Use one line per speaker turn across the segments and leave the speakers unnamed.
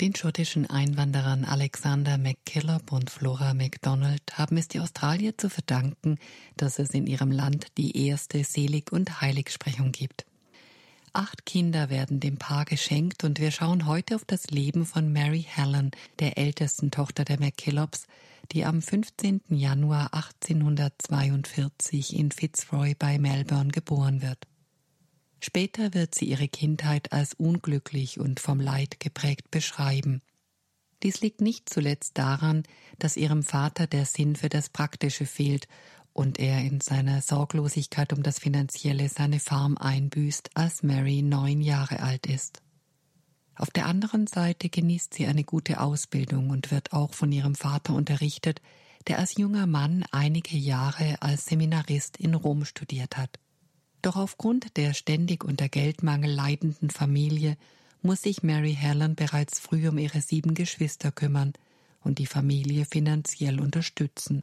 Den schottischen Einwanderern Alexander McKillop und Flora MacDonald haben es die Australier zu verdanken, dass es in ihrem Land die erste Selig- und Heiligsprechung gibt. Acht Kinder werden dem Paar geschenkt und wir schauen heute auf das Leben von Mary Helen, der ältesten Tochter der McKillops, die am 15. Januar 1842 in Fitzroy bei Melbourne geboren wird. Später wird sie ihre Kindheit als unglücklich und vom Leid geprägt beschreiben. Dies liegt nicht zuletzt daran, dass ihrem Vater der Sinn für das Praktische fehlt und er in seiner Sorglosigkeit um das Finanzielle seine Farm einbüßt, als Mary neun Jahre alt ist. Auf der anderen Seite genießt sie eine gute Ausbildung und wird auch von ihrem Vater unterrichtet, der als junger Mann einige Jahre als Seminarist in Rom studiert hat. Doch aufgrund der ständig unter Geldmangel leidenden Familie muss sich Mary Helen bereits früh um ihre sieben Geschwister kümmern und die Familie finanziell unterstützen.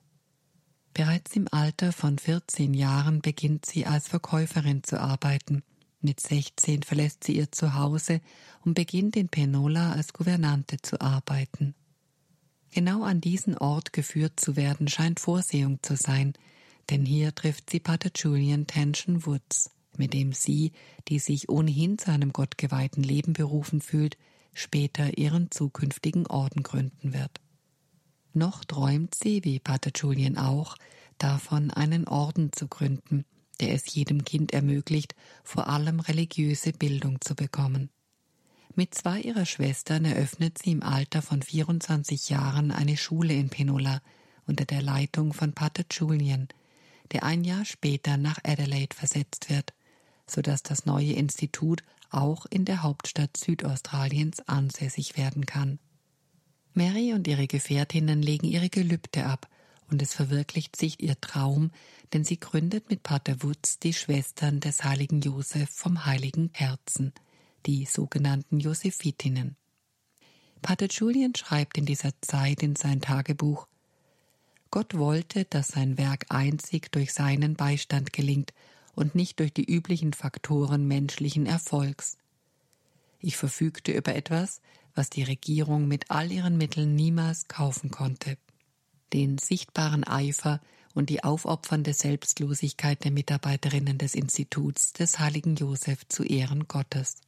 Bereits im Alter von 14 Jahren beginnt sie als Verkäuferin zu arbeiten. Mit 16 verlässt sie ihr Zuhause und beginnt in Penola als Gouvernante zu arbeiten. Genau an diesen Ort geführt zu werden scheint Vorsehung zu sein, denn hier trifft sie Pater Julian Tension Woods, mit dem sie, die sich ohnehin zu einem gottgeweihten Leben berufen fühlt, später ihren zukünftigen Orden gründen wird. Noch träumt sie, wie Pater Julian auch, davon, einen Orden zu gründen, der es jedem Kind ermöglicht, vor allem religiöse Bildung zu bekommen. Mit zwei ihrer Schwestern eröffnet sie im Alter von 24 Jahren eine Schule in Penola unter der Leitung von Pater Julian, der ein Jahr später nach Adelaide versetzt wird, so dass das neue Institut auch in der Hauptstadt Südaustraliens ansässig werden kann. Mary und ihre Gefährtinnen legen ihre Gelübde ab und es verwirklicht sich ihr Traum, denn sie gründet mit Pater Wutz die Schwestern des heiligen Josef vom heiligen Herzen, die sogenannten Josephitinnen. Pater Julian schreibt in dieser Zeit in sein Tagebuch Gott wollte, dass sein Werk einzig durch seinen Beistand gelingt und nicht durch die üblichen Faktoren menschlichen Erfolgs. Ich verfügte über etwas, was die Regierung mit all ihren Mitteln niemals kaufen konnte. Den sichtbaren Eifer und die aufopfernde Selbstlosigkeit der Mitarbeiterinnen des Instituts des heiligen Joseph zu Ehren Gottes.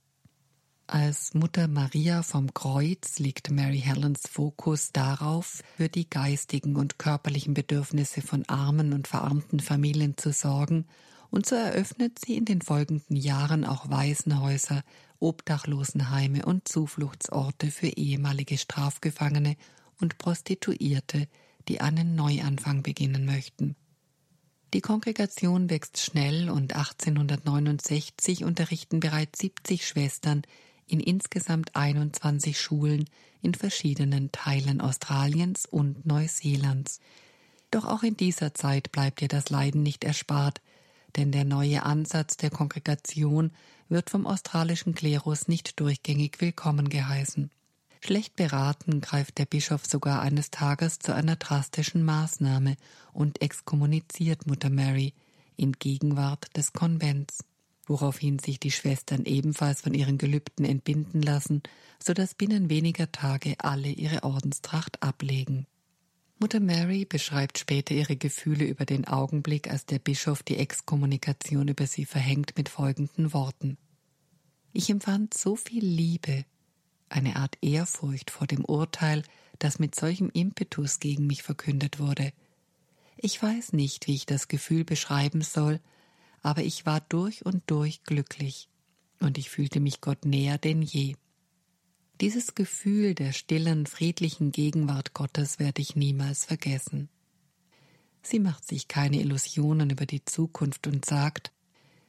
Als Mutter Maria vom Kreuz liegt Mary Helens Fokus darauf, für die geistigen und körperlichen Bedürfnisse von armen und verarmten Familien zu sorgen, und so eröffnet sie in den folgenden Jahren auch Waisenhäuser, Obdachlosenheime und Zufluchtsorte für ehemalige Strafgefangene und Prostituierte, die einen Neuanfang beginnen möchten. Die Kongregation wächst schnell und 1869 unterrichten bereits 70 Schwestern in insgesamt 21 Schulen in verschiedenen Teilen Australiens und Neuseelands. Doch auch in dieser Zeit bleibt ihr das Leiden nicht erspart, denn der neue Ansatz der Kongregation wird vom australischen Klerus nicht durchgängig willkommen geheißen. Schlecht beraten greift der Bischof sogar eines Tages zu einer drastischen Maßnahme und exkommuniziert Mutter Mary in Gegenwart des Konvents woraufhin sich die Schwestern ebenfalls von ihren Gelübden entbinden lassen, so dass binnen weniger Tage alle ihre Ordenstracht ablegen. Mutter Mary beschreibt später ihre Gefühle über den Augenblick, als der Bischof die Exkommunikation über sie verhängt mit folgenden Worten. Ich empfand so viel Liebe, eine Art Ehrfurcht vor dem Urteil, das mit solchem Impetus gegen mich verkündet wurde. Ich weiß nicht, wie ich das Gefühl beschreiben soll, aber ich war durch und durch glücklich und ich fühlte mich Gott näher denn je. Dieses Gefühl der stillen, friedlichen Gegenwart Gottes werde ich niemals vergessen. Sie macht sich keine Illusionen über die Zukunft und sagt,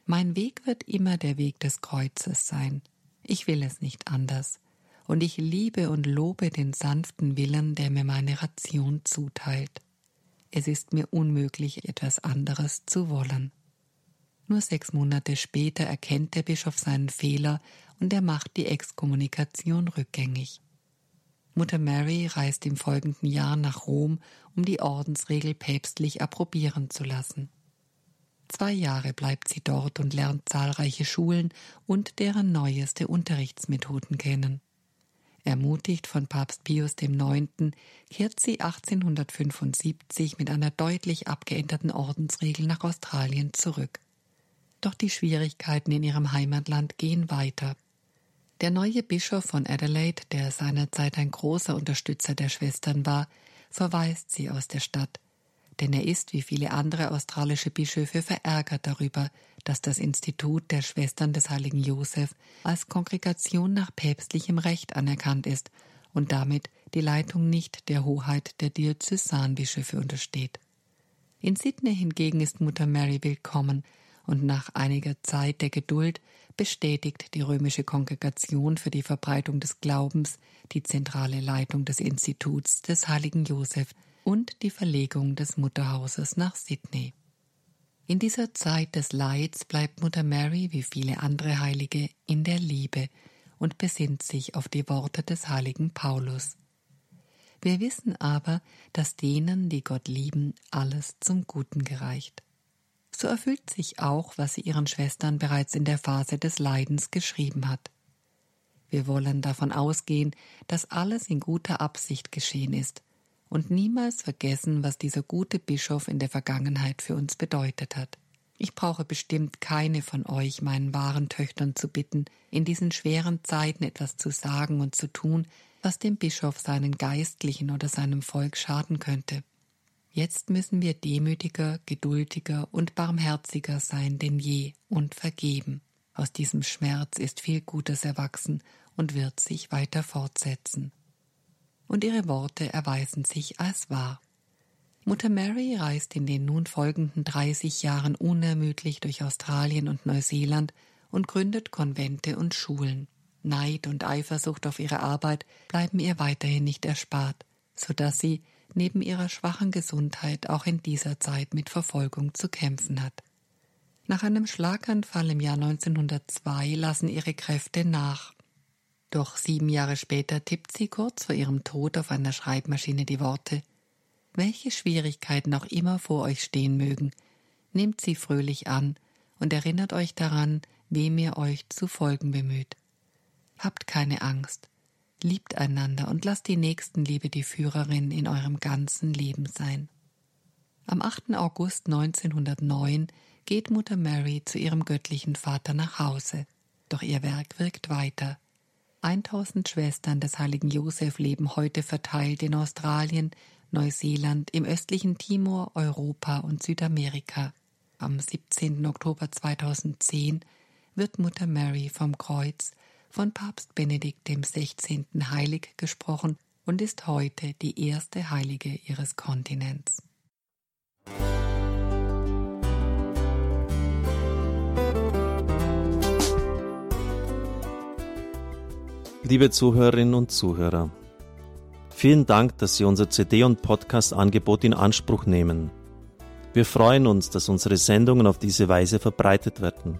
mein Weg wird immer der Weg des Kreuzes sein. Ich will es nicht anders. Und ich liebe und lobe den sanften Willen, der mir meine Ration zuteilt. Es ist mir unmöglich, etwas anderes zu wollen. Nur sechs Monate später erkennt der Bischof seinen Fehler und er macht die Exkommunikation rückgängig. Mutter Mary reist im folgenden Jahr nach Rom, um die Ordensregel päpstlich approbieren zu lassen. Zwei Jahre bleibt sie dort und lernt zahlreiche Schulen und deren neueste Unterrichtsmethoden kennen. Ermutigt von Papst Pius IX. kehrt sie 1875 mit einer deutlich abgeänderten Ordensregel nach Australien zurück. Doch die Schwierigkeiten in ihrem Heimatland gehen weiter. Der neue Bischof von Adelaide, der seinerzeit ein großer Unterstützer der Schwestern war, verweist sie aus der Stadt, denn er ist wie viele andere australische Bischöfe verärgert darüber, dass das Institut der Schwestern des heiligen Josef als Kongregation nach päpstlichem Recht anerkannt ist und damit die Leitung nicht der Hoheit der Diözesanbischöfe untersteht. In Sydney hingegen ist Mutter Mary willkommen und nach einiger Zeit der Geduld bestätigt die römische Kongregation für die Verbreitung des Glaubens die zentrale Leitung des Instituts des heiligen Josef und die Verlegung des Mutterhauses nach Sydney. In dieser Zeit des Leids bleibt Mutter Mary wie viele andere Heilige in der Liebe und besinnt sich auf die Worte des heiligen Paulus. Wir wissen aber, dass denen, die Gott lieben, alles zum Guten gereicht. So erfüllt sich auch, was sie ihren Schwestern bereits in der Phase des Leidens geschrieben hat. Wir wollen davon ausgehen, dass alles in guter Absicht geschehen ist und niemals vergessen, was dieser gute Bischof in der Vergangenheit für uns bedeutet hat. Ich brauche bestimmt keine von euch, meinen wahren Töchtern, zu bitten, in diesen schweren Zeiten etwas zu sagen und zu tun, was dem Bischof seinen Geistlichen oder seinem Volk schaden könnte. Jetzt müssen wir demütiger, geduldiger und barmherziger sein denn je und vergeben. Aus diesem Schmerz ist viel Gutes erwachsen und wird sich weiter fortsetzen und ihre Worte erweisen sich als wahr. Mutter Mary reist in den nun folgenden 30 Jahren unermüdlich durch Australien und Neuseeland und gründet Konvente und Schulen. Neid und Eifersucht auf ihre Arbeit bleiben ihr weiterhin nicht erspart, so dass sie neben ihrer schwachen Gesundheit auch in dieser Zeit mit Verfolgung zu kämpfen hat. Nach einem Schlaganfall im Jahr 1902 lassen ihre Kräfte nach doch sieben Jahre später tippt sie kurz vor ihrem Tod auf einer Schreibmaschine die Worte Welche Schwierigkeiten auch immer vor euch stehen mögen, nehmt sie fröhlich an und erinnert euch daran, wem ihr euch zu folgen bemüht. Habt keine Angst, liebt einander und lasst die Nächstenliebe die Führerin in eurem ganzen Leben sein. Am 8. August 1909 geht Mutter Mary zu ihrem göttlichen Vater nach Hause, doch ihr Werk wirkt weiter. 1000 Schwestern des heiligen Josef leben heute verteilt in Australien, Neuseeland, im östlichen Timor, Europa und Südamerika. Am 17. Oktober 2010 wird Mutter Mary vom Kreuz von Papst Benedikt XVI. heilig gesprochen und ist heute die erste Heilige ihres Kontinents.
Liebe Zuhörerinnen und Zuhörer, vielen Dank, dass Sie unser CD- und Podcast-Angebot in Anspruch nehmen. Wir freuen uns, dass unsere Sendungen auf diese Weise verbreitet werden.